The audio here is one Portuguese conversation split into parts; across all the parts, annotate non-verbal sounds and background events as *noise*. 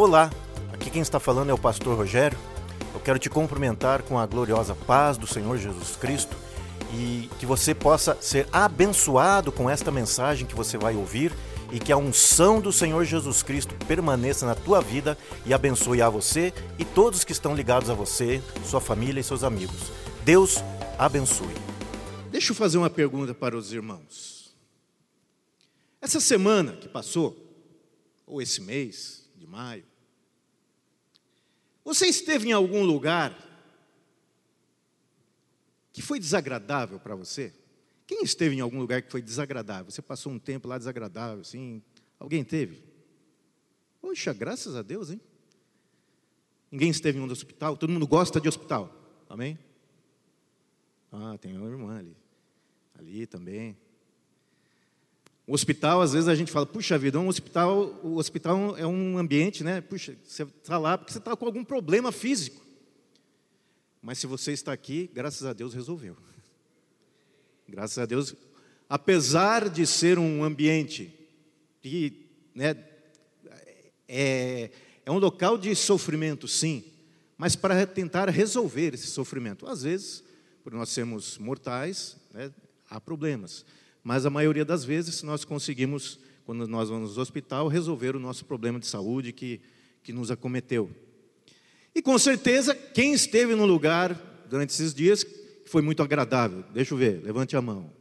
Olá, aqui quem está falando é o pastor Rogério. Eu quero te cumprimentar com a gloriosa paz do Senhor Jesus Cristo e que você possa ser abençoado com esta mensagem que você vai ouvir e que a unção do Senhor Jesus Cristo permaneça na tua vida e abençoe a você e todos que estão ligados a você, sua família e seus amigos. Deus abençoe. Deixa eu fazer uma pergunta para os irmãos. Essa semana que passou, ou esse mês de maio, você esteve em algum lugar que foi desagradável para você? Quem esteve em algum lugar que foi desagradável? Você passou um tempo lá desagradável, assim? Alguém teve? Poxa, graças a Deus, hein? Ninguém esteve em um hospital? Todo mundo gosta de hospital, amém? Ah, tem uma irmã ali. Ali também. O hospital, às vezes a gente fala, puxa vida, um hospital, o hospital é um ambiente, né? Puxa, você está lá porque você está com algum problema físico. Mas se você está aqui, graças a Deus resolveu. *laughs* Graças a Deus, apesar de ser um ambiente que né, é, é um local de sofrimento, sim, mas para tentar resolver esse sofrimento. Às vezes, por nós sermos mortais, né, há problemas, mas a maioria das vezes nós conseguimos, quando nós vamos ao hospital, resolver o nosso problema de saúde que, que nos acometeu. E com certeza, quem esteve no lugar durante esses dias foi muito agradável. Deixa eu ver, levante a mão.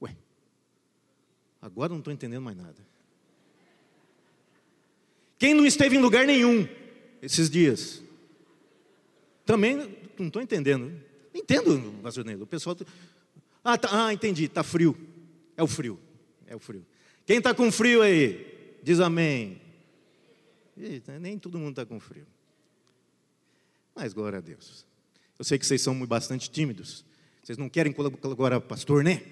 Ué, agora não estou entendendo mais nada. Quem não esteve em lugar nenhum esses dias? Também não estou entendendo. Entendo, pastor Nelo. O pessoal. Ah, tá, ah, entendi, está frio. É o frio. É o frio. Quem está com frio aí? Diz amém. Eita, nem todo mundo está com frio. Mas glória a Deus. Eu sei que vocês são bastante tímidos. Vocês não querem colaborar, pastor, né?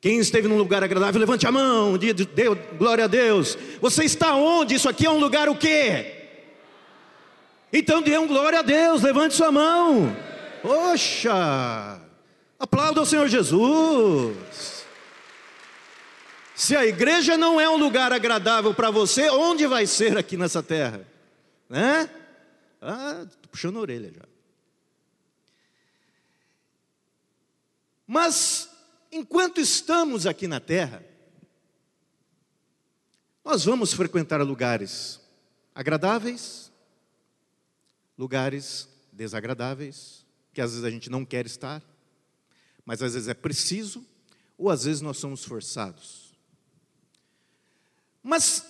Quem esteve num lugar agradável, levante a mão, diga Deus, glória a Deus. Você está onde? Isso aqui é um lugar o quê? Então dê um glória a Deus, levante sua mão. Poxa! Aplauda o Senhor Jesus. Se a igreja não é um lugar agradável para você, onde vai ser aqui nessa terra? Né? Ah, estou puxando a orelha já. Mas, enquanto estamos aqui na terra, nós vamos frequentar lugares agradáveis, lugares desagradáveis, que às vezes a gente não quer estar, mas às vezes é preciso, ou às vezes nós somos forçados. Mas,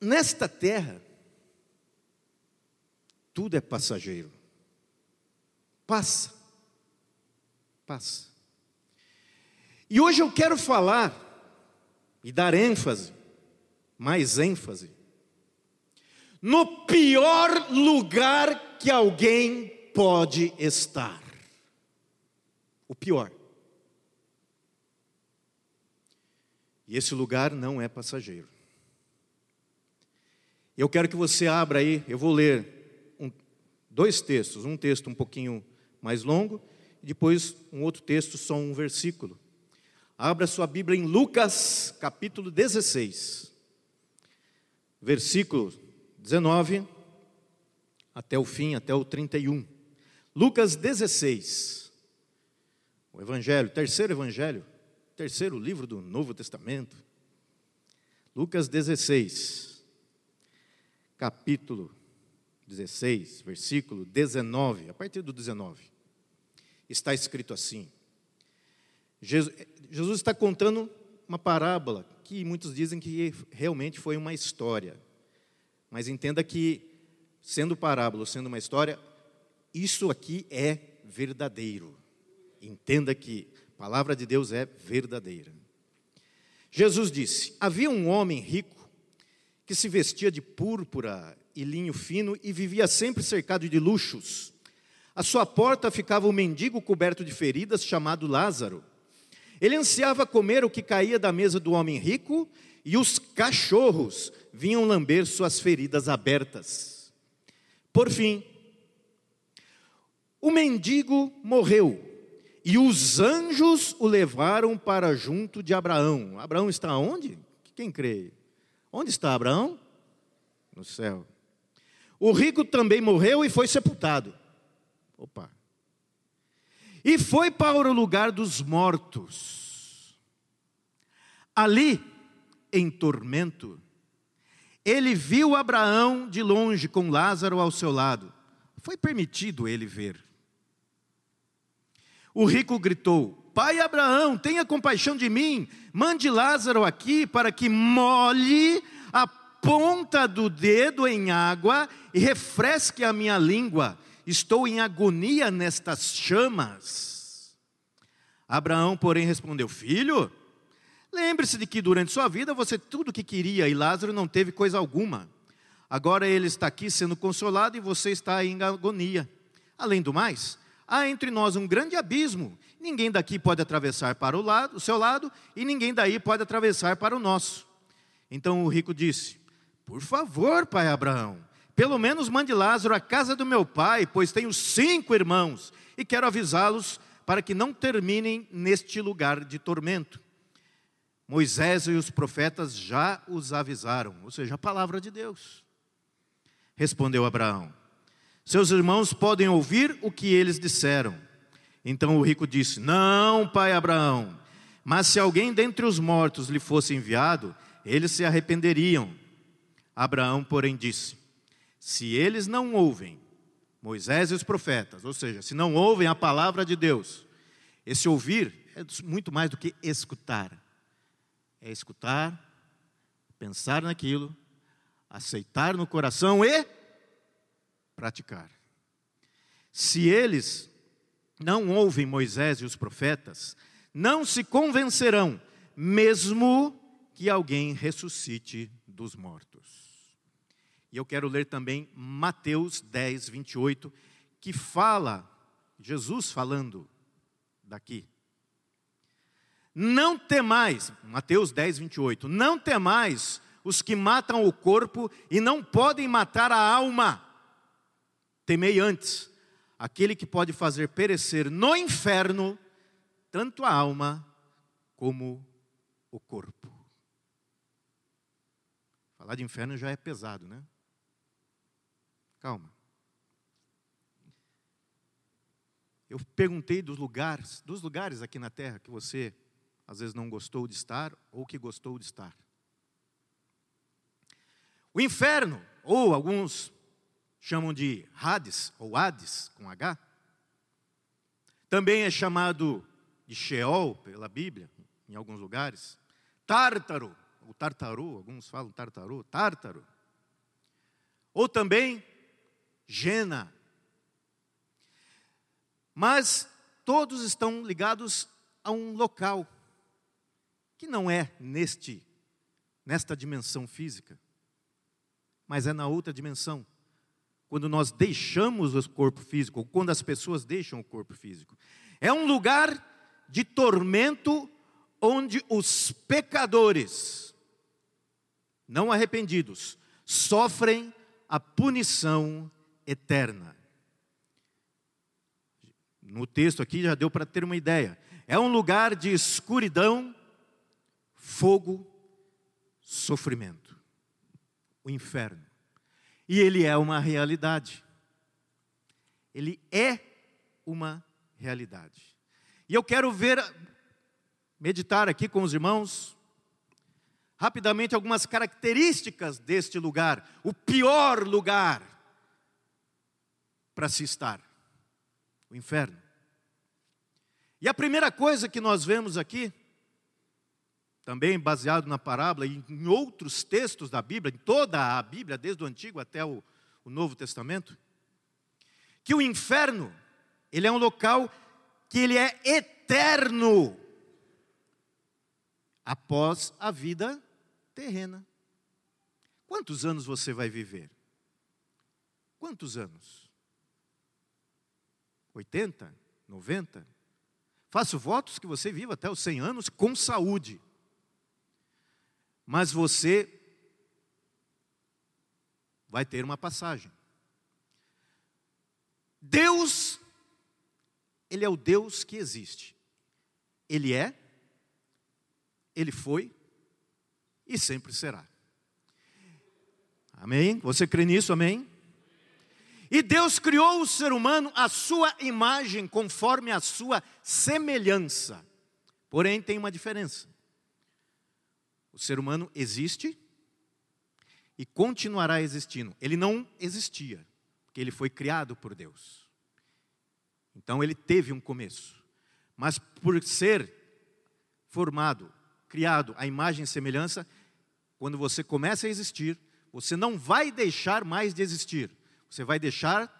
nesta terra, tudo é passageiro. Passa passa. E hoje eu quero falar e dar ênfase, mais ênfase, no pior lugar que alguém pode estar. O pior. E esse lugar não é passageiro. Eu quero que você abra aí, eu vou ler um, dois textos, um texto um pouquinho mais longo depois um outro texto, só um versículo. Abra sua Bíblia em Lucas, capítulo 16, versículo 19 até o fim, até o 31. Lucas 16, o Evangelho, terceiro Evangelho, terceiro livro do Novo Testamento. Lucas 16, capítulo 16, versículo 19, a partir do 19 está escrito assim. Jesus está contando uma parábola que muitos dizem que realmente foi uma história. Mas entenda que, sendo parábola, sendo uma história, isso aqui é verdadeiro. Entenda que a palavra de Deus é verdadeira. Jesus disse: Havia um homem rico que se vestia de púrpura e linho fino e vivia sempre cercado de luxos. À sua porta ficava um mendigo coberto de feridas, chamado Lázaro. Ele ansiava comer o que caía da mesa do homem rico, e os cachorros vinham lamber suas feridas abertas. Por fim, o mendigo morreu, e os anjos o levaram para junto de Abraão. Abraão está onde? Quem crê? Onde está Abraão? no céu. O rico também morreu e foi sepultado. Opa. E foi para o lugar dos mortos. Ali, em tormento, ele viu Abraão de longe com Lázaro ao seu lado. Foi permitido ele ver. O rico gritou: Pai Abraão, tenha compaixão de mim, mande Lázaro aqui para que molhe a ponta do dedo em água e refresque a minha língua. Estou em agonia nestas chamas. Abraão, porém, respondeu: Filho, lembre-se de que durante sua vida você tudo que queria e Lázaro não teve coisa alguma. Agora ele está aqui sendo consolado e você está em agonia. Além do mais, há entre nós um grande abismo. Ninguém daqui pode atravessar para o, lado, o seu lado e ninguém daí pode atravessar para o nosso. Então o rico disse: Por favor, pai Abraão, pelo menos mande Lázaro à casa do meu pai, pois tenho cinco irmãos e quero avisá-los para que não terminem neste lugar de tormento. Moisés e os profetas já os avisaram, ou seja, a palavra de Deus. Respondeu Abraão: seus irmãos podem ouvir o que eles disseram. Então o rico disse: Não, pai Abraão, mas se alguém dentre os mortos lhe fosse enviado, eles se arrependeriam. Abraão, porém, disse: Se eles não ouvem Moisés e os profetas, ou seja, se não ouvem a palavra de Deus, esse ouvir é muito mais do que escutar. É escutar, pensar naquilo, aceitar no coração e praticar. Se eles não ouvem Moisés e os profetas, não se convencerão, mesmo que alguém ressuscite dos mortos. E eu quero ler também Mateus 10, 28, que fala, Jesus falando daqui. Não temais, Mateus 10, 28, não temais os que matam o corpo e não podem matar a alma Temei antes aquele que pode fazer perecer no inferno tanto a alma como o corpo. Falar de inferno já é pesado, né? Calma. Eu perguntei dos lugares, dos lugares aqui na terra que você às vezes não gostou de estar ou que gostou de estar. O inferno, ou alguns chamam de Hades ou Hades com H. Também é chamado de Sheol pela Bíblia, em alguns lugares. Tártaro, ou Tartaru, alguns falam Tartaru, Tártaro. Ou também Gena. Mas todos estão ligados a um local que não é neste nesta dimensão física, mas é na outra dimensão quando nós deixamos o corpo físico, ou quando as pessoas deixam o corpo físico. É um lugar de tormento onde os pecadores, não arrependidos, sofrem a punição eterna. No texto aqui já deu para ter uma ideia. É um lugar de escuridão, fogo, sofrimento. O inferno. E ele é uma realidade. Ele é uma realidade. E eu quero ver, meditar aqui com os irmãos, rapidamente algumas características deste lugar, o pior lugar para se estar, o inferno. E a primeira coisa que nós vemos aqui também baseado na parábola e em outros textos da Bíblia, em toda a Bíblia, desde o Antigo até o, o Novo Testamento, que o inferno, ele é um local que ele é eterno após a vida terrena. Quantos anos você vai viver? Quantos anos? 80? 90? Faço votos que você viva até os 100 anos com saúde mas você vai ter uma passagem. Deus, Ele é o Deus que existe. Ele é, Ele foi e sempre será. Amém? Você crê nisso? Amém? E Deus criou o ser humano à sua imagem, conforme a sua semelhança. Porém, tem uma diferença. O ser humano existe e continuará existindo. Ele não existia, porque ele foi criado por Deus. Então ele teve um começo. Mas por ser formado, criado à imagem e semelhança, quando você começa a existir, você não vai deixar mais de existir. Você vai deixar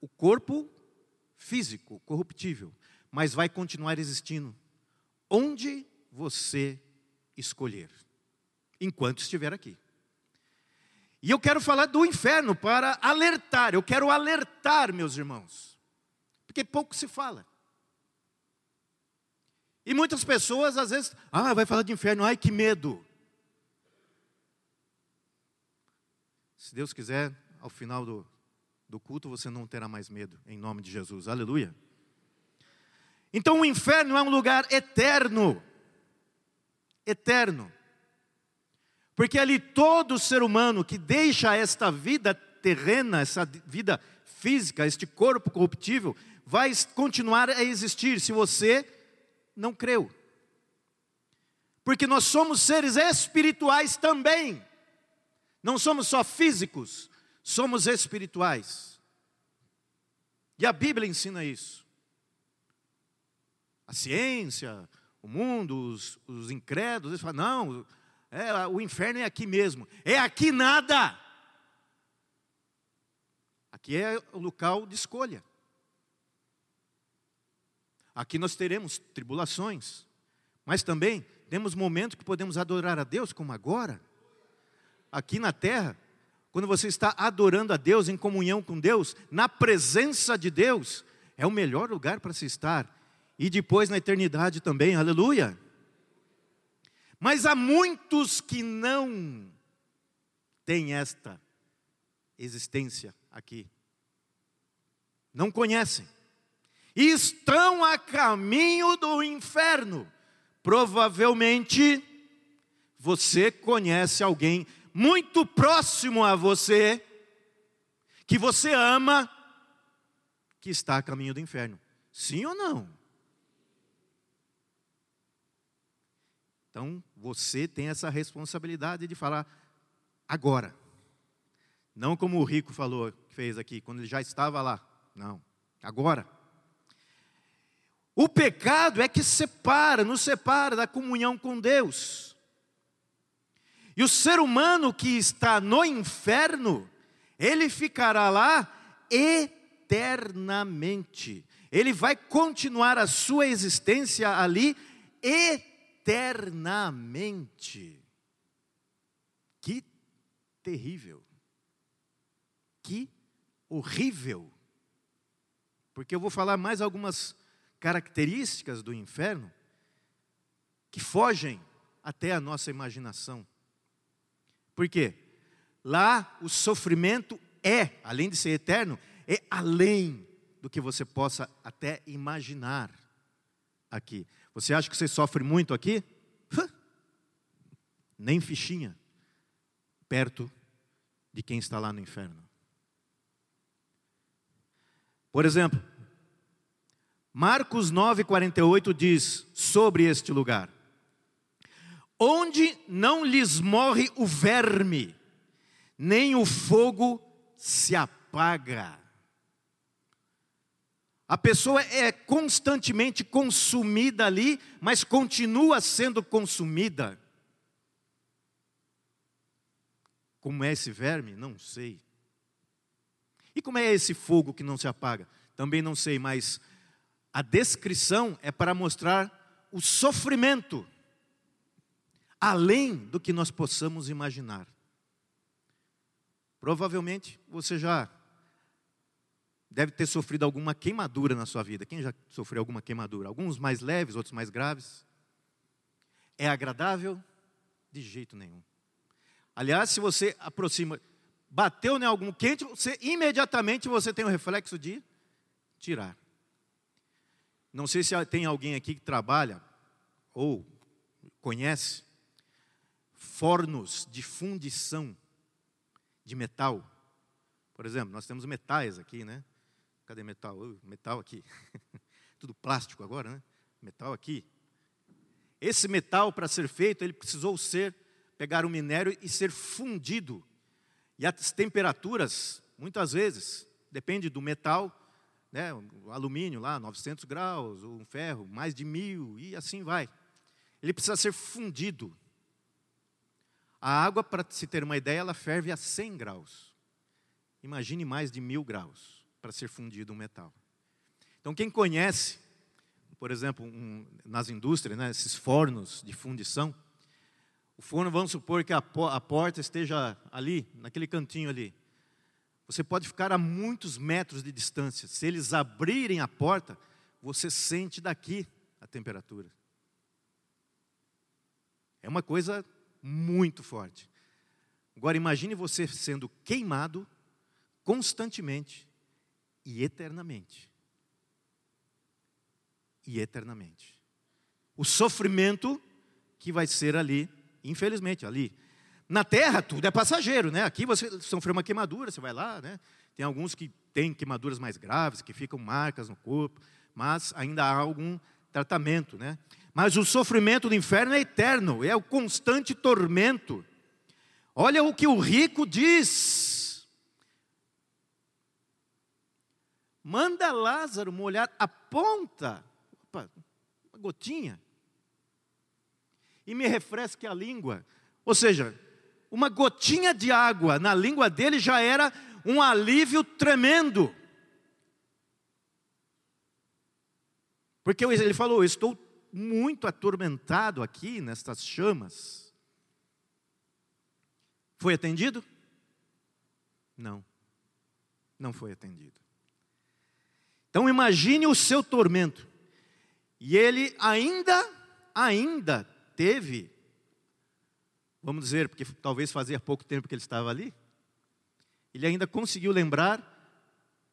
o corpo físico, corruptível, mas vai continuar existindo onde você escolher, enquanto estiver aqui. E eu quero falar do inferno para alertar, eu quero alertar, meus irmãos, porque pouco se fala. E muitas pessoas às vezes, ah, vai falar de inferno, ai que medo. Se Deus quiser, ao final do, do culto, você não terá mais medo, em nome de Jesus, aleluia. Então o inferno é um lugar eterno, eterno, porque ali todo ser humano que deixa esta vida terrena, essa vida física, este corpo corruptível, vai continuar a existir se você não creu. Porque nós somos seres espirituais também. Não somos só físicos, somos espirituais. E a Bíblia ensina isso. A ciência, o mundo, os, os incrédulos, eles falam: não, é, o inferno é aqui mesmo. É aqui nada. Aqui é o local de escolha. Aqui nós teremos tribulações, mas também temos momentos que podemos adorar a Deus, como agora. Aqui na terra, quando você está adorando a Deus, em comunhão com Deus, na presença de Deus, é o melhor lugar para se estar. E depois na eternidade também, aleluia. Mas há muitos que não têm esta existência aqui. Não conhecem. E estão a caminho do inferno. Provavelmente você conhece alguém muito próximo a você, que você ama, que está a caminho do inferno. Sim ou não? Então, você tem essa responsabilidade de falar agora. Não como o rico falou, fez aqui, quando ele já estava lá. Não, agora. O pecado é que separa, nos separa da comunhão com Deus. E o ser humano que está no inferno, ele ficará lá eternamente. Ele vai continuar a sua existência ali eternamente. Que terrível. Que horrível. Porque eu vou falar mais algumas características do inferno que fogem até a nossa imaginação. Por quê? Lá o sofrimento é, além de ser eterno, é além do que você possa até imaginar aqui. Você acha que você sofre muito aqui? Nem fichinha perto de quem está lá no inferno. Por exemplo, Marcos 9,48 diz sobre este lugar: onde não lhes morre o verme, nem o fogo se apaga. A pessoa é constantemente consumida ali, mas continua sendo consumida. Como é esse verme? Não sei. E como é esse fogo que não se apaga? Também não sei, mas a descrição é para mostrar o sofrimento além do que nós possamos imaginar. Provavelmente você já deve ter sofrido alguma queimadura na sua vida. Quem já sofreu alguma queimadura? Alguns mais leves, outros mais graves. É agradável? De jeito nenhum. Aliás, se você aproxima, bateu em algum quente, você imediatamente você tem o reflexo de tirar. Não sei se tem alguém aqui que trabalha ou conhece fornos de fundição de metal. Por exemplo, nós temos metais aqui, né? Cadê metal? Metal aqui. *laughs* Tudo plástico agora, né? Metal aqui. Esse metal, para ser feito, ele precisou ser, pegar o um minério e ser fundido. E as temperaturas, muitas vezes, depende do metal, né? o alumínio lá, 900 graus, um ferro, mais de mil, e assim vai. Ele precisa ser fundido. A água, para se ter uma ideia, ela ferve a 100 graus. Imagine mais de mil graus para ser fundido um metal. Então, quem conhece, por exemplo, um, nas indústrias, né, esses fornos de fundição, o forno, vamos supor que a, a porta esteja ali, naquele cantinho ali. Você pode ficar a muitos metros de distância. Se eles abrirem a porta, você sente daqui a temperatura. É uma coisa muito forte. Agora imagine você sendo queimado constantemente e eternamente. E eternamente. O sofrimento que vai ser ali, infelizmente, ali. Na terra tudo é passageiro, né? Aqui você sofreu uma queimadura, você vai lá, né? Tem alguns que têm queimaduras mais graves, que ficam marcas no corpo, mas ainda há algum tratamento, né? Mas o sofrimento do inferno é eterno, é o constante tormento. Olha o que o rico diz. Manda Lázaro molhar a ponta, opa, uma gotinha, e me refresque a língua. Ou seja, uma gotinha de água na língua dele já era um alívio tremendo. Porque ele falou: Estou muito atormentado aqui nestas chamas. Foi atendido? Não, não foi atendido. Então imagine o seu tormento. E ele ainda, ainda teve, vamos dizer, porque talvez fazia pouco tempo que ele estava ali, ele ainda conseguiu lembrar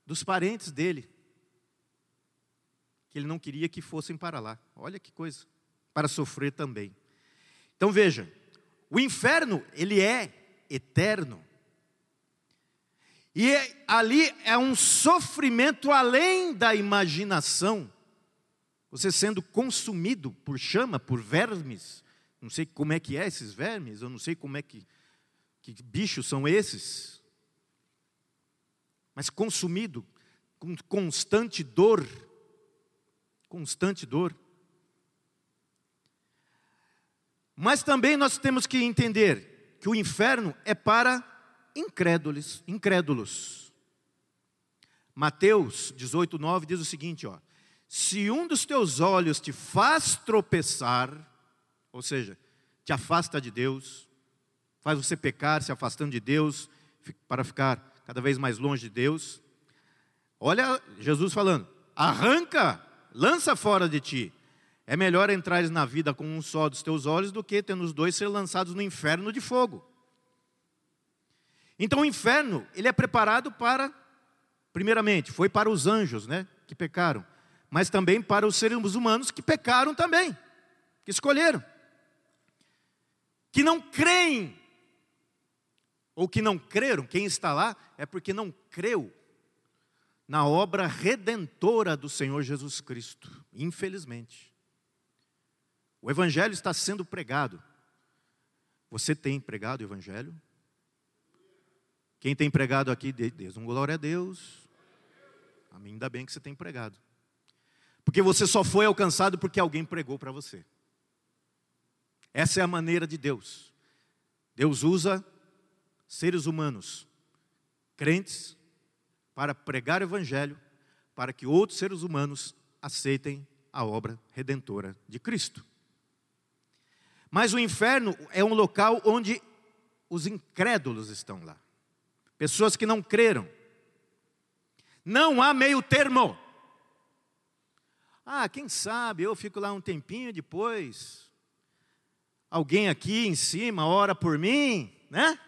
dos parentes dele, que ele não queria que fossem para lá. Olha que coisa, para sofrer também. Então veja, o inferno, ele é eterno. E é, ali é um sofrimento além da imaginação. Você sendo consumido por chama, por vermes. Não sei como é que é esses vermes, eu não sei como é que, que bichos são esses. Mas consumido com constante dor, constante dor. Mas também nós temos que entender que o inferno é para incrédulos, incrédulos. Mateus 18, 9 diz o seguinte: ó, se um dos teus olhos te faz tropeçar, ou seja, te afasta de Deus, faz você pecar, se afastando de Deus, para ficar cada vez mais longe de Deus. Olha Jesus falando: arranca lança fora de ti. É melhor entrares na vida com um só dos teus olhos do que tendo os dois ser lançados no inferno de fogo. Então o inferno, ele é preparado para, primeiramente, foi para os anjos, né, que pecaram, mas também para os seres humanos que pecaram também, que escolheram, que não creem, ou que não creram, quem está lá é porque não creu na obra redentora do Senhor Jesus Cristo, infelizmente. O Evangelho está sendo pregado. Você tem pregado o Evangelho? Quem tem pregado aqui, diz um glória a Deus. A mim ainda bem que você tem pregado. Porque você só foi alcançado porque alguém pregou para você. Essa é a maneira de Deus. Deus usa seres humanos, crentes, para pregar o Evangelho, para que outros seres humanos aceitem a obra redentora de Cristo. Mas o inferno é um local onde os incrédulos estão lá, pessoas que não creram. Não há meio termo. Ah, quem sabe eu fico lá um tempinho depois. Alguém aqui em cima ora por mim, né?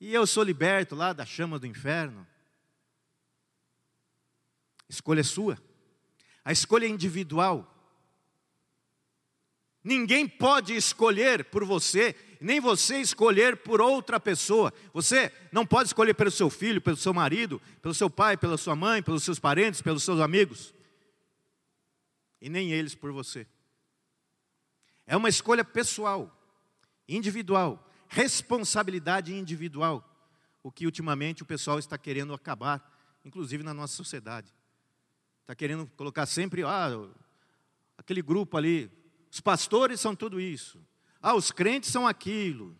E eu sou liberto lá da chama do inferno. Escolha sua. A escolha é individual. Ninguém pode escolher por você nem você escolher por outra pessoa. Você não pode escolher pelo seu filho, pelo seu marido, pelo seu pai, pela sua mãe, pelos seus parentes, pelos seus amigos. E nem eles por você. É uma escolha pessoal, individual, responsabilidade individual. O que ultimamente o pessoal está querendo acabar, inclusive na nossa sociedade. Está querendo colocar sempre, ah, aquele grupo ali, os pastores são tudo isso. Ah, os crentes são aquilo.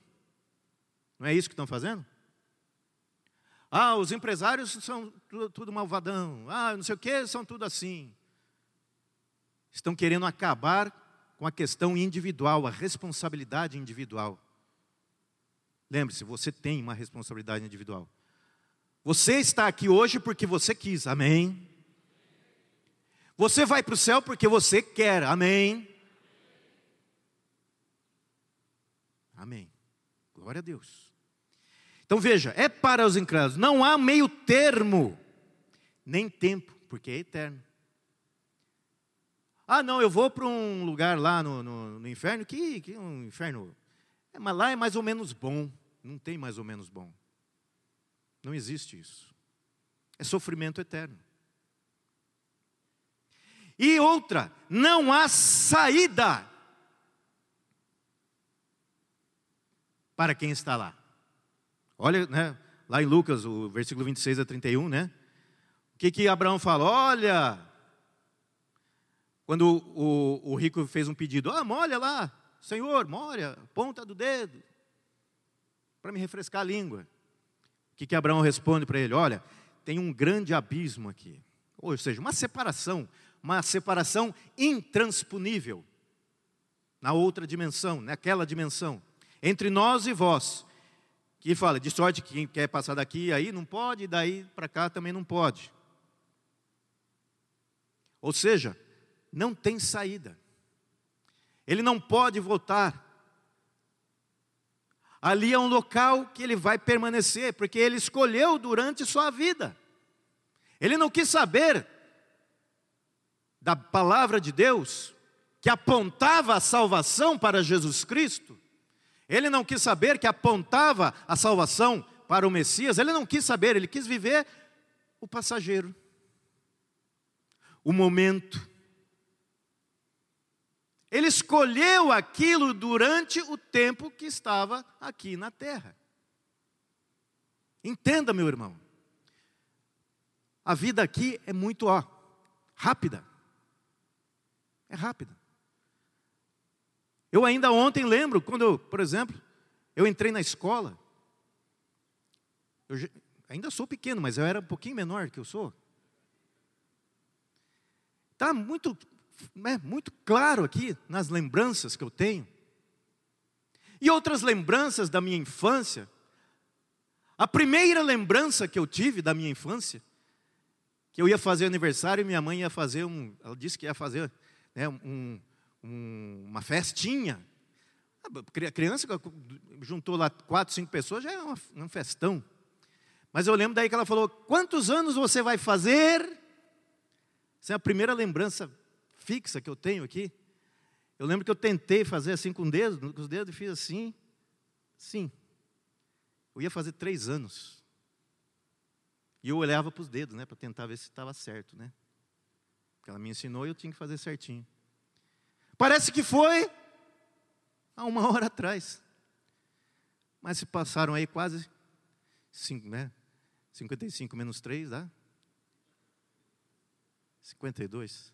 Não é isso que estão fazendo? Ah, os empresários são tudo, tudo malvadão. Ah, não sei o que, são tudo assim. Estão querendo acabar com a questão individual, a responsabilidade individual. Lembre-se, você tem uma responsabilidade individual. Você está aqui hoje porque você quis, amém? Você vai para o céu porque você quer, amém? Amém. Glória a Deus. Então veja, é para os incrédulos, não há meio termo, nem tempo, porque é eterno. Ah, não, eu vou para um lugar lá no, no, no inferno, que, que um inferno, é, mas lá é mais ou menos bom. Não tem mais ou menos bom. Não existe isso. É sofrimento eterno. E outra, não há saída para quem está lá. Olha, né, lá em Lucas, o versículo 26 a 31, né? O que, que Abraão fala? Olha, quando o, o, rico fez um pedido, ah, molha lá, Senhor, molha, ponta do dedo, para me refrescar a língua. O que, que Abraão responde para ele? Olha, tem um grande abismo aqui. Ou seja, uma separação, uma separação intransponível na outra dimensão, naquela dimensão entre nós e vós. Que fala, de sorte que quem quer passar daqui aí não pode, e daí para cá também não pode. Ou seja, não tem saída. Ele não pode voltar. Ali é um local que ele vai permanecer, porque ele escolheu durante sua vida. Ele não quis saber da palavra de Deus, que apontava a salvação para Jesus Cristo. Ele não quis saber que apontava a salvação para o Messias, ele não quis saber, ele quis viver o passageiro, o momento. Ele escolheu aquilo durante o tempo que estava aqui na terra. Entenda, meu irmão. A vida aqui é muito ó, rápida. É rápida. Eu ainda ontem lembro, quando eu, por exemplo, eu entrei na escola. Eu ainda sou pequeno, mas eu era um pouquinho menor que eu sou. Está muito, né, muito claro aqui nas lembranças que eu tenho. E outras lembranças da minha infância. A primeira lembrança que eu tive da minha infância, que eu ia fazer aniversário e minha mãe ia fazer um, ela disse que ia fazer né, um, um, uma festinha. A criança juntou lá quatro, cinco pessoas, já é uma, um festão. Mas eu lembro daí que ela falou: Quantos anos você vai fazer? Essa é a primeira lembrança fixa que eu tenho aqui. Eu lembro que eu tentei fazer assim com, dedos, com os dedos e fiz assim. Sim. Eu ia fazer três anos. E eu olhava para os dedos, né, para tentar ver se estava certo, né? Porque ela me ensinou e eu tinha que fazer certinho. Parece que foi há uma hora atrás. Mas se passaram aí quase cinco, né? 55 menos 3 dá? 52.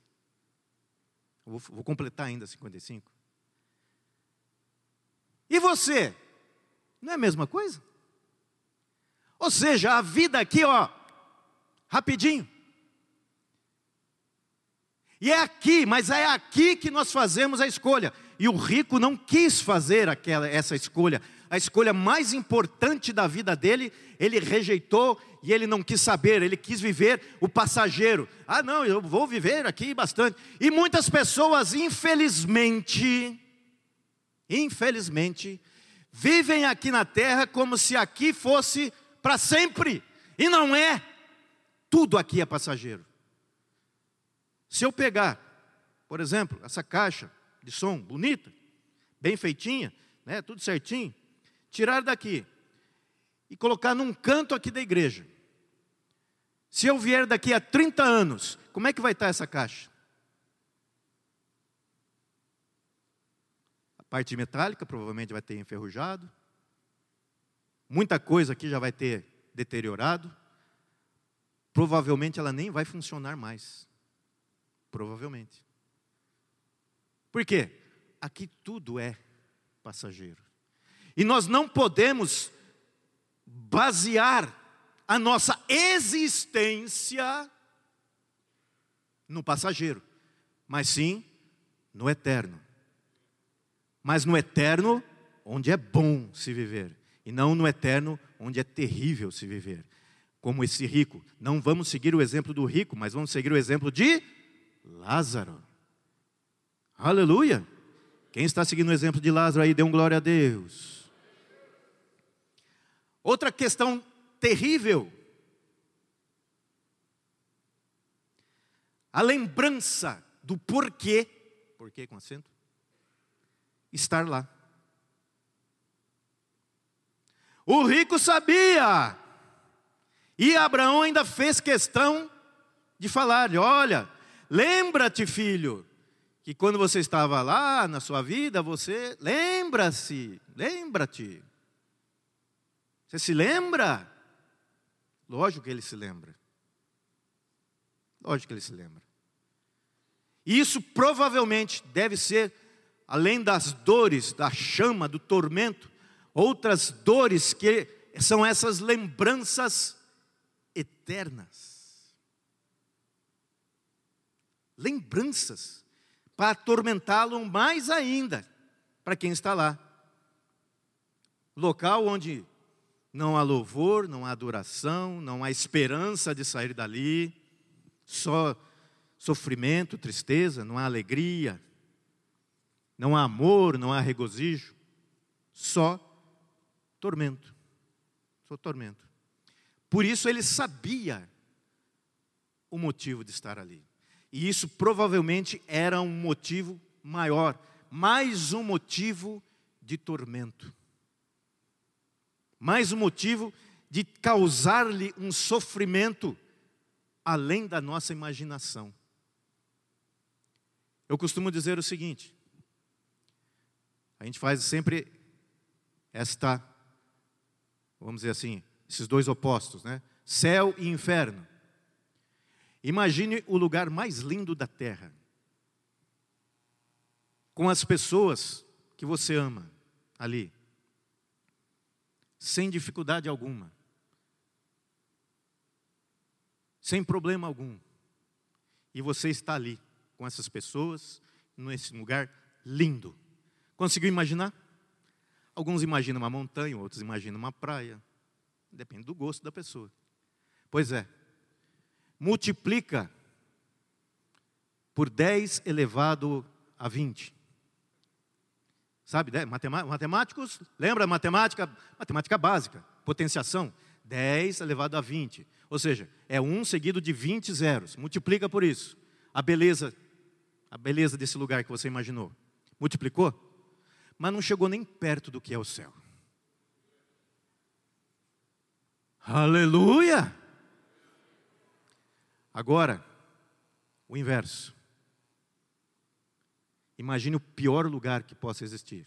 Vou, vou completar ainda 55. E você? Não é a mesma coisa? Ou seja, a vida aqui, ó, rapidinho. E é aqui, mas é aqui que nós fazemos a escolha. E o rico não quis fazer aquela, essa escolha. A escolha mais importante da vida dele, ele rejeitou e ele não quis saber, ele quis viver o passageiro. Ah, não, eu vou viver aqui bastante. E muitas pessoas, infelizmente, infelizmente, vivem aqui na terra como se aqui fosse para sempre. E não é. Tudo aqui é passageiro. Se eu pegar, por exemplo, essa caixa de som bonita, bem feitinha, né, tudo certinho, tirar daqui e colocar num canto aqui da igreja. Se eu vier daqui a 30 anos, como é que vai estar essa caixa? A parte metálica provavelmente vai ter enferrujado. Muita coisa aqui já vai ter deteriorado. Provavelmente ela nem vai funcionar mais. Provavelmente. Por quê? Aqui tudo é passageiro. E nós não podemos basear a nossa existência no passageiro, mas sim no eterno. Mas no eterno, onde é bom se viver, e não no eterno, onde é terrível se viver. Como esse rico. Não vamos seguir o exemplo do rico, mas vamos seguir o exemplo de Lázaro. Aleluia! Quem está seguindo o exemplo de Lázaro aí, dê um glória a Deus. Outra questão terrível. A lembrança do porquê, porquê com acento, estar lá. O rico sabia, e Abraão ainda fez questão de falar: olha, lembra-te, filho, que quando você estava lá na sua vida, você lembra-se, lembra-te. Você se lembra? Lógico que ele se lembra. Lógico que ele se lembra. E isso provavelmente deve ser, além das dores, da chama, do tormento, outras dores que são essas lembranças eternas. Lembranças para atormentá-lo mais ainda, para quem está lá. Local onde não há louvor, não há adoração, não há esperança de sair dali, só sofrimento, tristeza, não há alegria, não há amor, não há regozijo, só tormento. Só tormento. Por isso ele sabia o motivo de estar ali. E isso provavelmente era um motivo maior, mais um motivo de tormento. Mais um motivo de causar-lhe um sofrimento além da nossa imaginação. Eu costumo dizer o seguinte: a gente faz sempre esta, vamos dizer assim, esses dois opostos, né? Céu e inferno. Imagine o lugar mais lindo da terra, com as pessoas que você ama ali, sem dificuldade alguma, sem problema algum, e você está ali com essas pessoas, nesse lugar lindo. Conseguiu imaginar? Alguns imaginam uma montanha, outros imaginam uma praia, depende do gosto da pessoa. Pois é, multiplica por 10 elevado a 20. Sabe, né? matemáticos, lembra matemática? Matemática básica, potenciação. 10 elevado a 20. Ou seja, é 1 seguido de 20 zeros. Multiplica por isso. A beleza, a beleza desse lugar que você imaginou. Multiplicou? Mas não chegou nem perto do que é o céu. Aleluia! Agora, o inverso. Imagine o pior lugar que possa existir.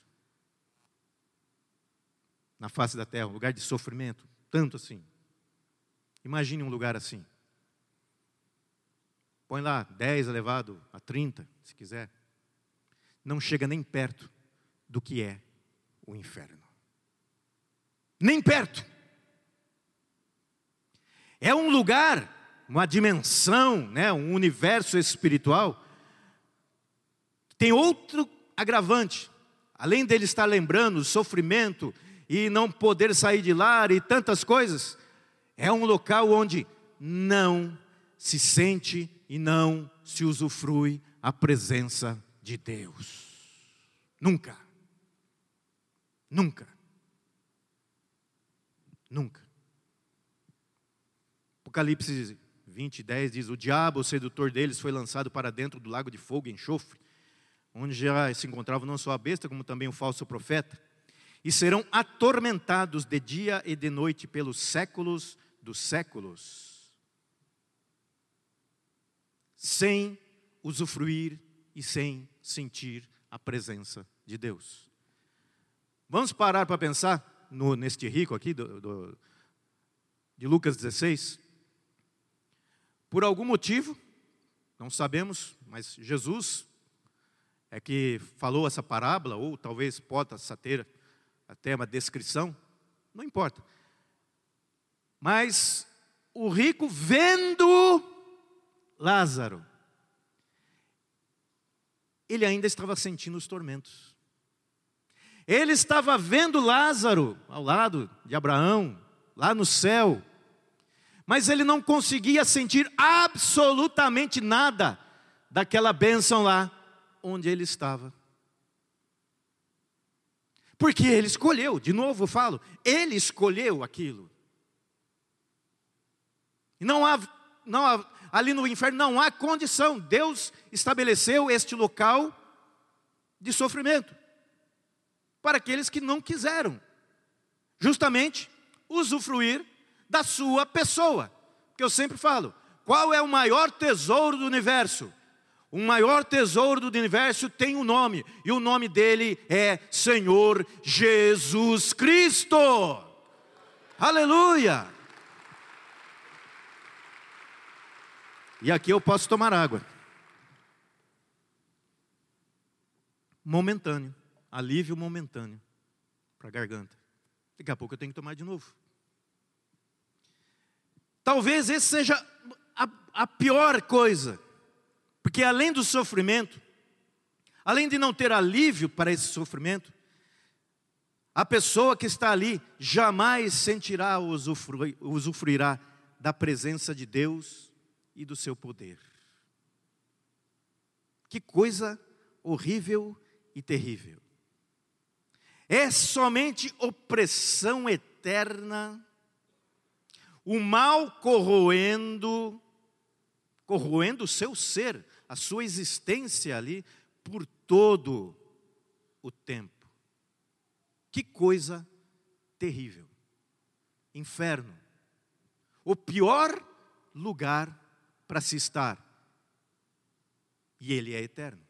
Na face da terra, um lugar de sofrimento, tanto assim. Imagine um lugar assim. Põe lá 10 elevado a 30, se quiser. Não chega nem perto do que é o inferno. Nem perto. É um lugar uma dimensão, né, um universo espiritual, tem outro agravante. Além dele estar lembrando o sofrimento e não poder sair de lá e tantas coisas, é um local onde não se sente e não se usufrui a presença de Deus. Nunca. Nunca. Nunca. Apocalipse 20, 10 diz: O diabo, o sedutor deles, foi lançado para dentro do lago de fogo e enxofre, onde já se encontrava não só a besta, como também o falso profeta. e serão atormentados de dia e de noite pelos séculos dos séculos, sem usufruir e sem sentir a presença de Deus. Vamos parar para pensar no, neste rico aqui do, do, de Lucas 16? Por algum motivo, não sabemos, mas Jesus é que falou essa parábola, ou talvez possa ter até uma descrição, não importa. Mas o rico vendo Lázaro, ele ainda estava sentindo os tormentos. Ele estava vendo Lázaro ao lado de Abraão, lá no céu, mas ele não conseguia sentir absolutamente nada daquela bênção lá onde ele estava. Porque ele escolheu, de novo eu falo, ele escolheu aquilo. Não há, não há, ali no inferno não há condição. Deus estabeleceu este local de sofrimento para aqueles que não quiseram, justamente usufruir da sua pessoa. Que eu sempre falo, qual é o maior tesouro do universo? O maior tesouro do universo tem um nome, e o nome dele é Senhor Jesus Cristo. Aleluia! E aqui eu posso tomar água. Momentâneo, alívio momentâneo para a garganta. Daqui a pouco eu tenho que tomar de novo. Talvez esse seja a, a pior coisa, porque além do sofrimento, além de não ter alívio para esse sofrimento, a pessoa que está ali jamais sentirá ou usufruirá da presença de Deus e do seu poder. Que coisa horrível e terrível. É somente opressão eterna, o mal corroendo, corroendo o seu ser, a sua existência ali, por todo o tempo. Que coisa terrível. Inferno. O pior lugar para se estar. E ele é eterno.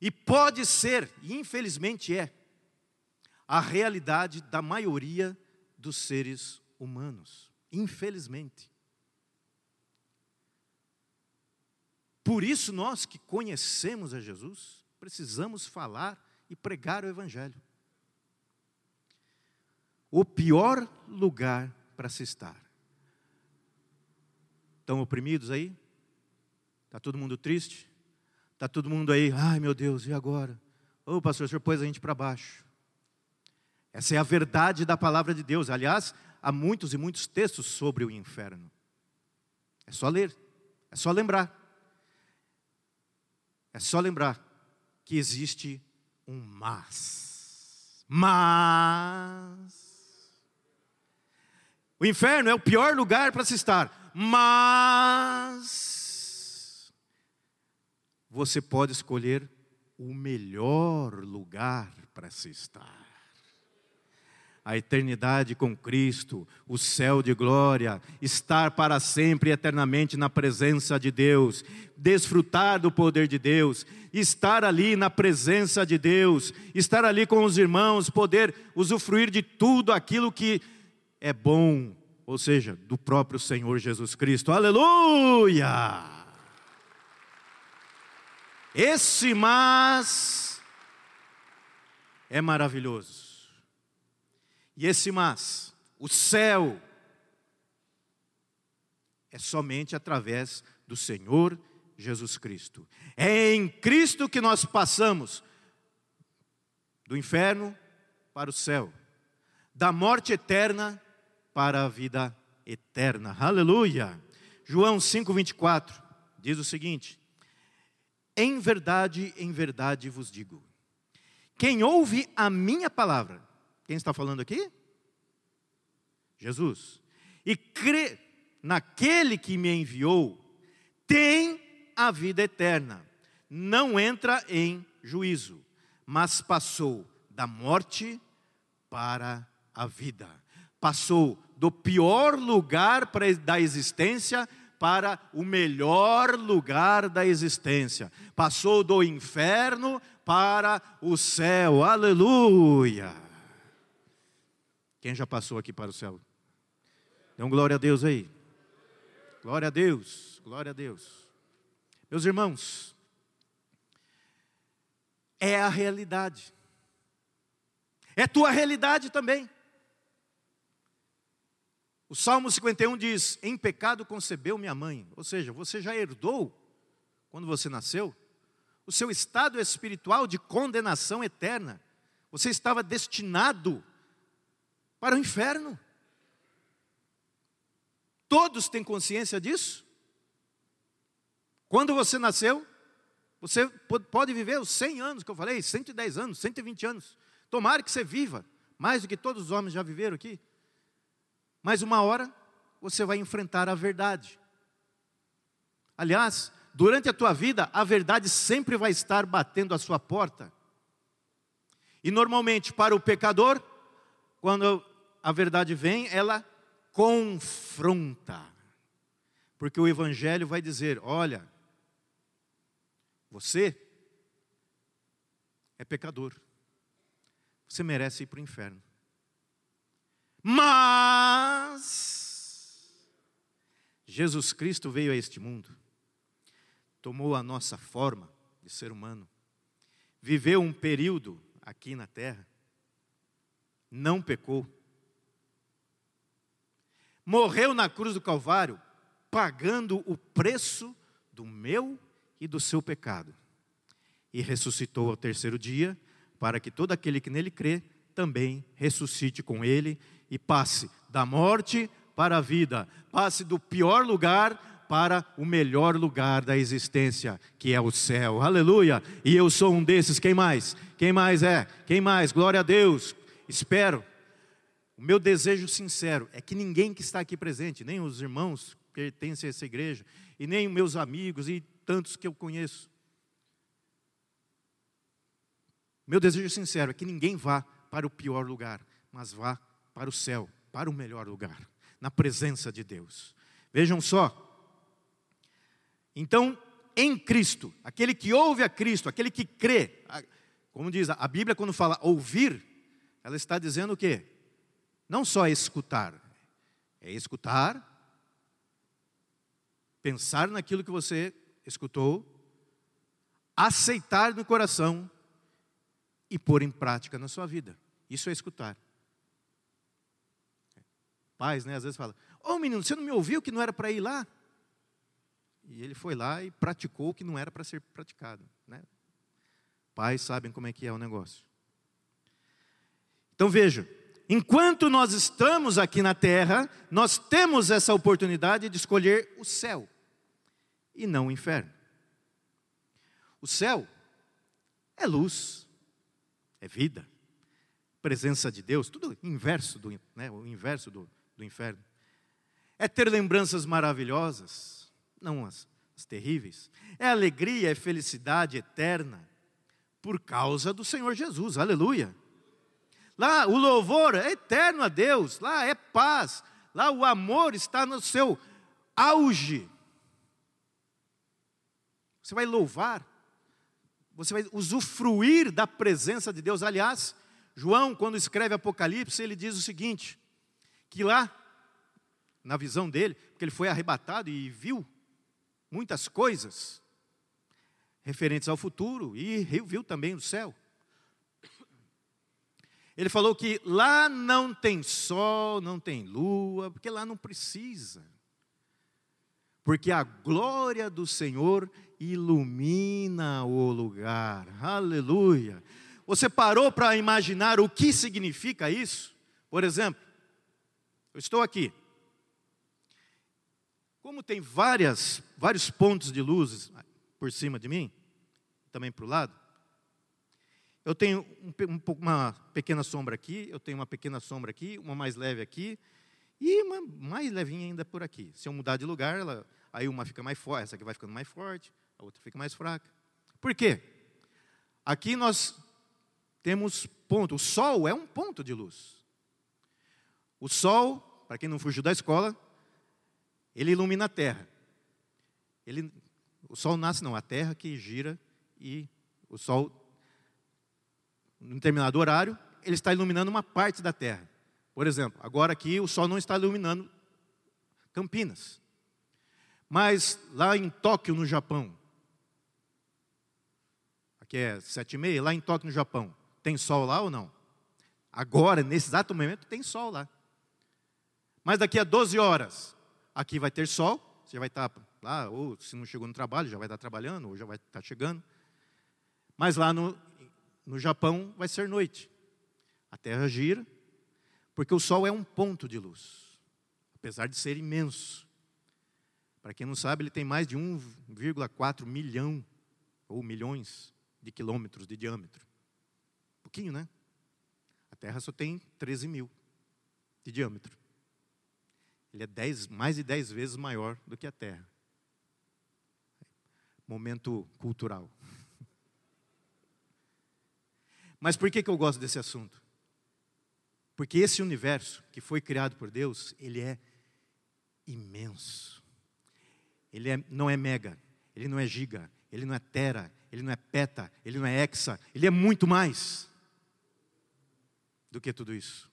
E pode ser, e infelizmente é, a realidade da maioria dos seres humanos. Infelizmente. Por isso, nós que conhecemos a Jesus, precisamos falar e pregar o Evangelho. O pior lugar para se estar Estão oprimidos aí? Está todo mundo triste? Está todo mundo aí, ai meu Deus, e agora? Ô oh, pastor, o senhor pôs a gente para baixo. Essa é a verdade da palavra de Deus. Aliás, há muitos e muitos textos sobre o inferno. É só ler, é só lembrar. É só lembrar que existe um mas. Mas. O inferno é o pior lugar para se estar mas você pode escolher o melhor lugar para se estar. A eternidade com Cristo, o céu de glória, estar para sempre eternamente na presença de Deus, desfrutar do poder de Deus, estar ali na presença de Deus, estar ali com os irmãos, poder usufruir de tudo aquilo que é bom, ou seja, do próprio Senhor Jesus Cristo. Aleluia! Esse mas é maravilhoso. E esse mas, o céu, é somente através do Senhor Jesus Cristo. É em Cristo que nós passamos do inferno para o céu, da morte eterna para a vida eterna. Aleluia! João 5:24 diz o seguinte: Em verdade, em verdade vos digo, quem ouve a minha palavra, quem está falando aqui? Jesus. E crê naquele que me enviou, tem a vida eterna. Não entra em juízo, mas passou da morte para a vida. Passou do pior lugar da existência para o melhor lugar da existência. Passou do inferno para o céu. Aleluia! Quem já passou aqui para o céu? Dê um glória a Deus aí. Glória a Deus, glória a Deus. Meus irmãos, é a realidade. É tua realidade também. O Salmo 51 diz: Em pecado concebeu minha mãe. Ou seja, você já herdou, quando você nasceu, o seu estado espiritual de condenação eterna. Você estava destinado para o inferno. Todos têm consciência disso? Quando você nasceu, você pode viver os 100 anos que eu falei, 110 anos, 120 anos. Tomara que você viva, mais do que todos os homens já viveram aqui. Mas uma hora você vai enfrentar a verdade. Aliás, durante a tua vida, a verdade sempre vai estar batendo a sua porta. E normalmente, para o pecador, quando a verdade vem, ela confronta. Porque o Evangelho vai dizer: olha, você é pecador, você merece ir para o inferno. Mas Jesus Cristo veio a este mundo, tomou a nossa forma de ser humano, viveu um período aqui na terra, não pecou, morreu na cruz do Calvário, pagando o preço do meu e do seu pecado, e ressuscitou ao terceiro dia, para que todo aquele que nele crê também ressuscite com ele e passe da morte para a vida, passe do pior lugar para o melhor lugar da existência, que é o céu. Aleluia! E eu sou um desses. Quem mais? Quem mais é? Quem mais? Glória a Deus. Espero. O meu desejo sincero é que ninguém que está aqui presente, nem os irmãos que pertencem a essa igreja, e nem meus amigos e tantos que eu conheço. Meu desejo sincero é que ninguém vá para o pior lugar, mas vá para o céu, para o melhor lugar, na presença de Deus. Vejam só. Então, em Cristo, aquele que ouve a Cristo, aquele que crê, como diz a Bíblia quando fala ouvir, ela está dizendo o quê? Não só escutar, é escutar, pensar naquilo que você escutou, aceitar no coração e pôr em prática na sua vida. Isso é escutar. Pais, né, às vezes falam: Ô oh, menino, você não me ouviu que não era para ir lá? E ele foi lá e praticou o que não era para ser praticado. Né? Pais sabem como é que é o negócio. Então veja, enquanto nós estamos aqui na terra, nós temos essa oportunidade de escolher o céu e não o inferno. O céu é luz, é vida, presença de Deus, tudo inverso do, né, o inverso do, do inferno. É ter lembranças maravilhosas, não as, as terríveis. É alegria, é felicidade eterna, por causa do Senhor Jesus, aleluia. Lá o louvor é eterno a Deus, lá é paz, lá o amor está no seu auge. Você vai louvar, você vai usufruir da presença de Deus. Aliás, João, quando escreve Apocalipse, ele diz o seguinte: que lá, na visão dele, porque ele foi arrebatado e viu muitas coisas referentes ao futuro e viu também o céu. Ele falou que lá não tem sol, não tem lua, porque lá não precisa. Porque a glória do Senhor ilumina o lugar. Aleluia. Você parou para imaginar o que significa isso? Por exemplo, eu estou aqui. Como tem várias, vários pontos de luzes por cima de mim, também para o lado, eu tenho um, um, uma pequena sombra aqui, eu tenho uma pequena sombra aqui, uma mais leve aqui, e uma mais levinha ainda por aqui. Se eu mudar de lugar, ela, aí uma fica mais forte, essa aqui vai ficando mais forte, a outra fica mais fraca. Por quê? Aqui nós temos ponto. O sol é um ponto de luz. O sol, para quem não fugiu da escola, ele ilumina a terra. Ele, o sol nasce, não, a terra que gira e o sol, em determinado horário, ele está iluminando uma parte da terra. Por exemplo, agora aqui o sol não está iluminando Campinas. Mas lá em Tóquio, no Japão, aqui é sete e meia, lá em Tóquio, no Japão, tem sol lá ou não? Agora, nesse exato momento, tem sol lá. Mas daqui a 12 horas, aqui vai ter sol, você vai estar lá, ou se não chegou no trabalho, já vai estar trabalhando, ou já vai estar chegando. Mas lá no, no Japão vai ser noite. A terra gira, porque o sol é um ponto de luz, apesar de ser imenso. Para quem não sabe, ele tem mais de 1,4 milhão ou milhões de quilômetros de diâmetro. Pouquinho, né? A Terra só tem 13 mil de diâmetro. Ele é mais de 10 vezes maior do que a Terra. Momento cultural. Mas por que, que eu gosto desse assunto? Porque esse universo que foi criado por Deus, ele é imenso. Ele é, não é mega, ele não é giga, ele não é tera, ele não é peta, ele não é hexa, ele é muito mais do que tudo isso.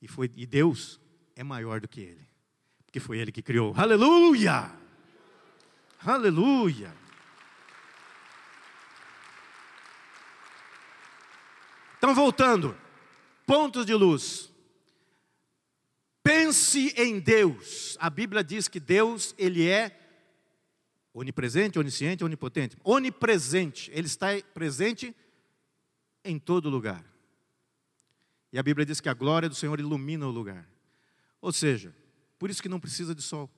E, foi, e Deus é maior do que ele, porque foi ele que criou. Aleluia! Aleluia! Então, voltando pontos de luz. Pense em Deus. A Bíblia diz que Deus, ele é onipresente, onisciente, onipotente. Onipresente, ele está presente em todo lugar. E a Bíblia diz que a glória do Senhor ilumina o lugar. Ou seja, por isso que não precisa de sol.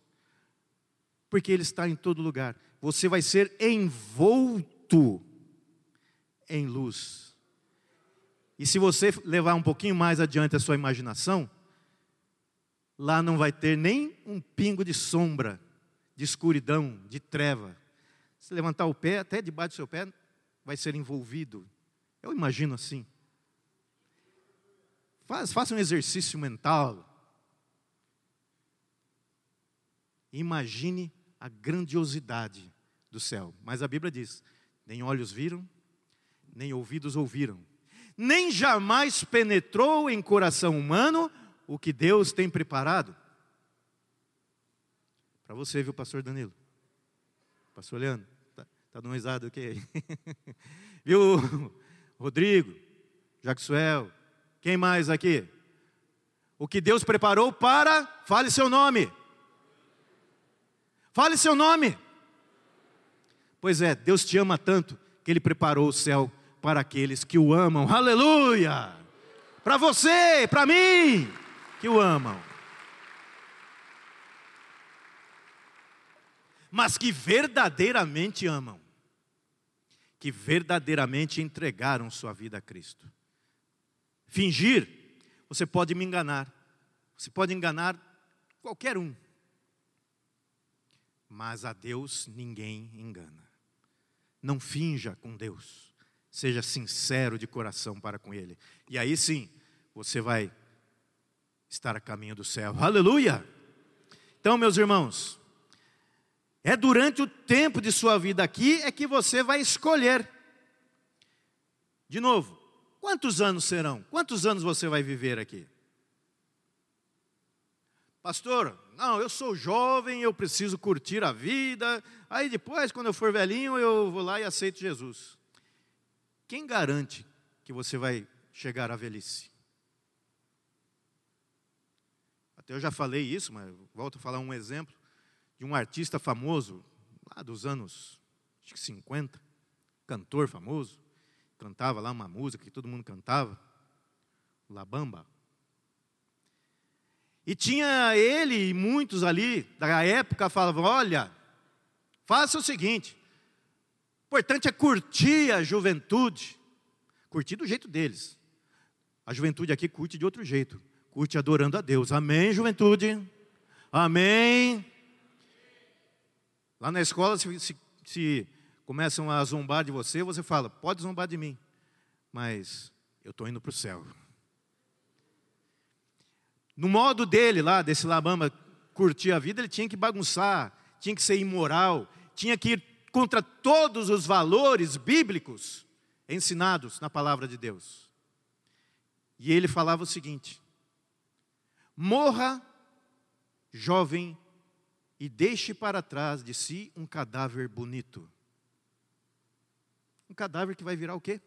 Porque ele está em todo lugar. Você vai ser envolto em luz. E se você levar um pouquinho mais adiante a sua imaginação, lá não vai ter nem um pingo de sombra, de escuridão, de treva. Se levantar o pé, até debaixo do seu pé, vai ser envolvido. Eu imagino assim. Faz, faça um exercício mental. Imagine a grandiosidade do céu. Mas a Bíblia diz: nem olhos viram, nem ouvidos ouviram, nem jamais penetrou em coração humano o que Deus tem preparado. Para você, viu, pastor Danilo? Pastor Leandro, tá, tá dando risada o que *laughs* viu, Rodrigo, Jacksuel, quem mais aqui? O que Deus preparou para, fale seu nome. Fale seu nome. Pois é, Deus te ama tanto que Ele preparou o céu para aqueles que o amam. Aleluia! Para você, para mim, que o amam. Mas que verdadeiramente amam. Que verdadeiramente entregaram sua vida a Cristo. Fingir, você pode me enganar. Você pode enganar qualquer um. Mas a Deus ninguém engana. Não finja com Deus. Seja sincero de coração para com Ele. E aí sim, você vai estar a caminho do céu. Aleluia! Então, meus irmãos, é durante o tempo de sua vida aqui é que você vai escolher. De novo, quantos anos serão? Quantos anos você vai viver aqui? Pastor, não, eu sou jovem, eu preciso curtir a vida. Aí depois, quando eu for velhinho, eu vou lá e aceito Jesus. Quem garante que você vai chegar à velhice? Até eu já falei isso, mas volto a falar um exemplo de um artista famoso, lá dos anos acho que 50, cantor famoso, cantava lá uma música que todo mundo cantava, La Bamba. E tinha ele e muitos ali da época falavam: olha, faça o seguinte, importante é curtir a juventude. Curtir do jeito deles. A juventude aqui curte de outro jeito. Curte adorando a Deus. Amém, juventude? Amém. Lá na escola, se, se, se começam a zombar de você, você fala: pode zombar de mim. mas eu estou indo para o céu. No modo dele lá, desse Labamba curtir a vida, ele tinha que bagunçar, tinha que ser imoral, tinha que ir contra todos os valores bíblicos ensinados na palavra de Deus. E ele falava o seguinte: morra, jovem, e deixe para trás de si um cadáver bonito. Um cadáver que vai virar o quê?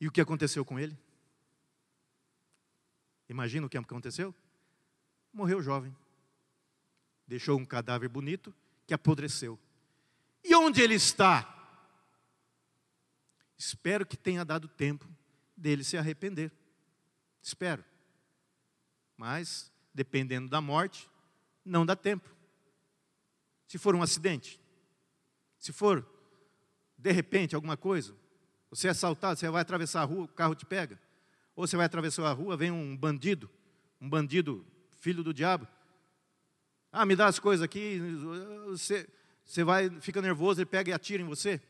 E o que aconteceu com ele? Imagina o que aconteceu? Morreu jovem. Deixou um cadáver bonito que apodreceu. E onde ele está? Espero que tenha dado tempo dele se arrepender. Espero. Mas, dependendo da morte, não dá tempo. Se for um acidente, se for, de repente, alguma coisa, você é assaltado, você vai atravessar a rua, o carro te pega. Ou você vai atravessar a rua, vem um bandido, um bandido, filho do diabo. Ah, me dá as coisas aqui, você, você vai, fica nervoso, ele pega e atira em você.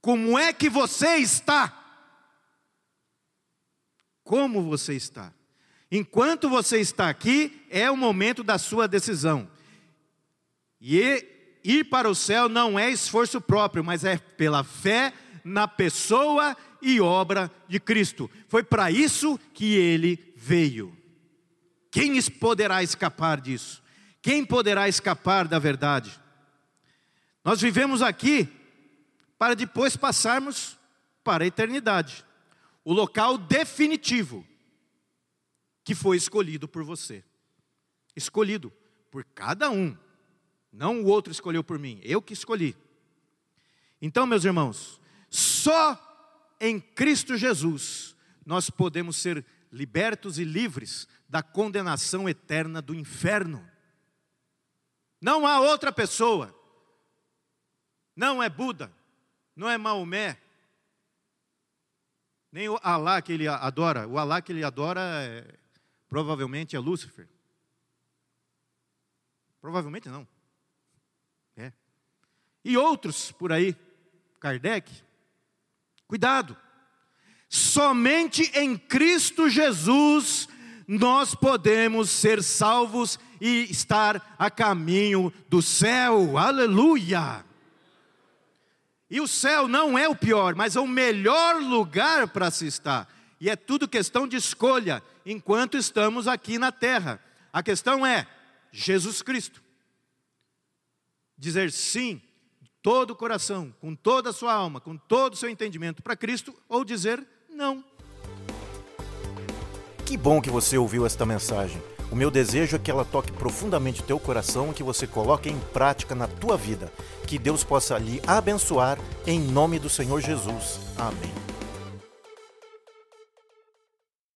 Como é que você está? Como você está? Enquanto você está aqui, é o momento da sua decisão. E ir para o céu não é esforço próprio, mas é pela fé na pessoa e obra de Cristo. Foi para isso que ele veio. Quem poderá escapar disso? Quem poderá escapar da verdade? Nós vivemos aqui para depois passarmos para a eternidade o local definitivo que foi escolhido por você. Escolhido por cada um não o outro escolheu por mim, eu que escolhi. Então, meus irmãos, só em Cristo Jesus nós podemos ser libertos e livres da condenação eterna do inferno. Não há outra pessoa. Não é Buda, não é Maomé, nem o Alá que ele adora. O Alá que ele adora é, provavelmente é Lúcifer. Provavelmente não e outros por aí, Kardec. Cuidado, somente em Cristo Jesus nós podemos ser salvos e estar a caminho do céu, aleluia. E o céu não é o pior, mas é o melhor lugar para se estar. E é tudo questão de escolha, enquanto estamos aqui na terra. A questão é Jesus Cristo. Dizer sim todo o coração, com toda a sua alma, com todo o seu entendimento para Cristo, ou dizer não. Que bom que você ouviu esta mensagem. O meu desejo é que ela toque profundamente o teu coração e que você coloque em prática na tua vida. Que Deus possa lhe abençoar em nome do Senhor Jesus. Amém.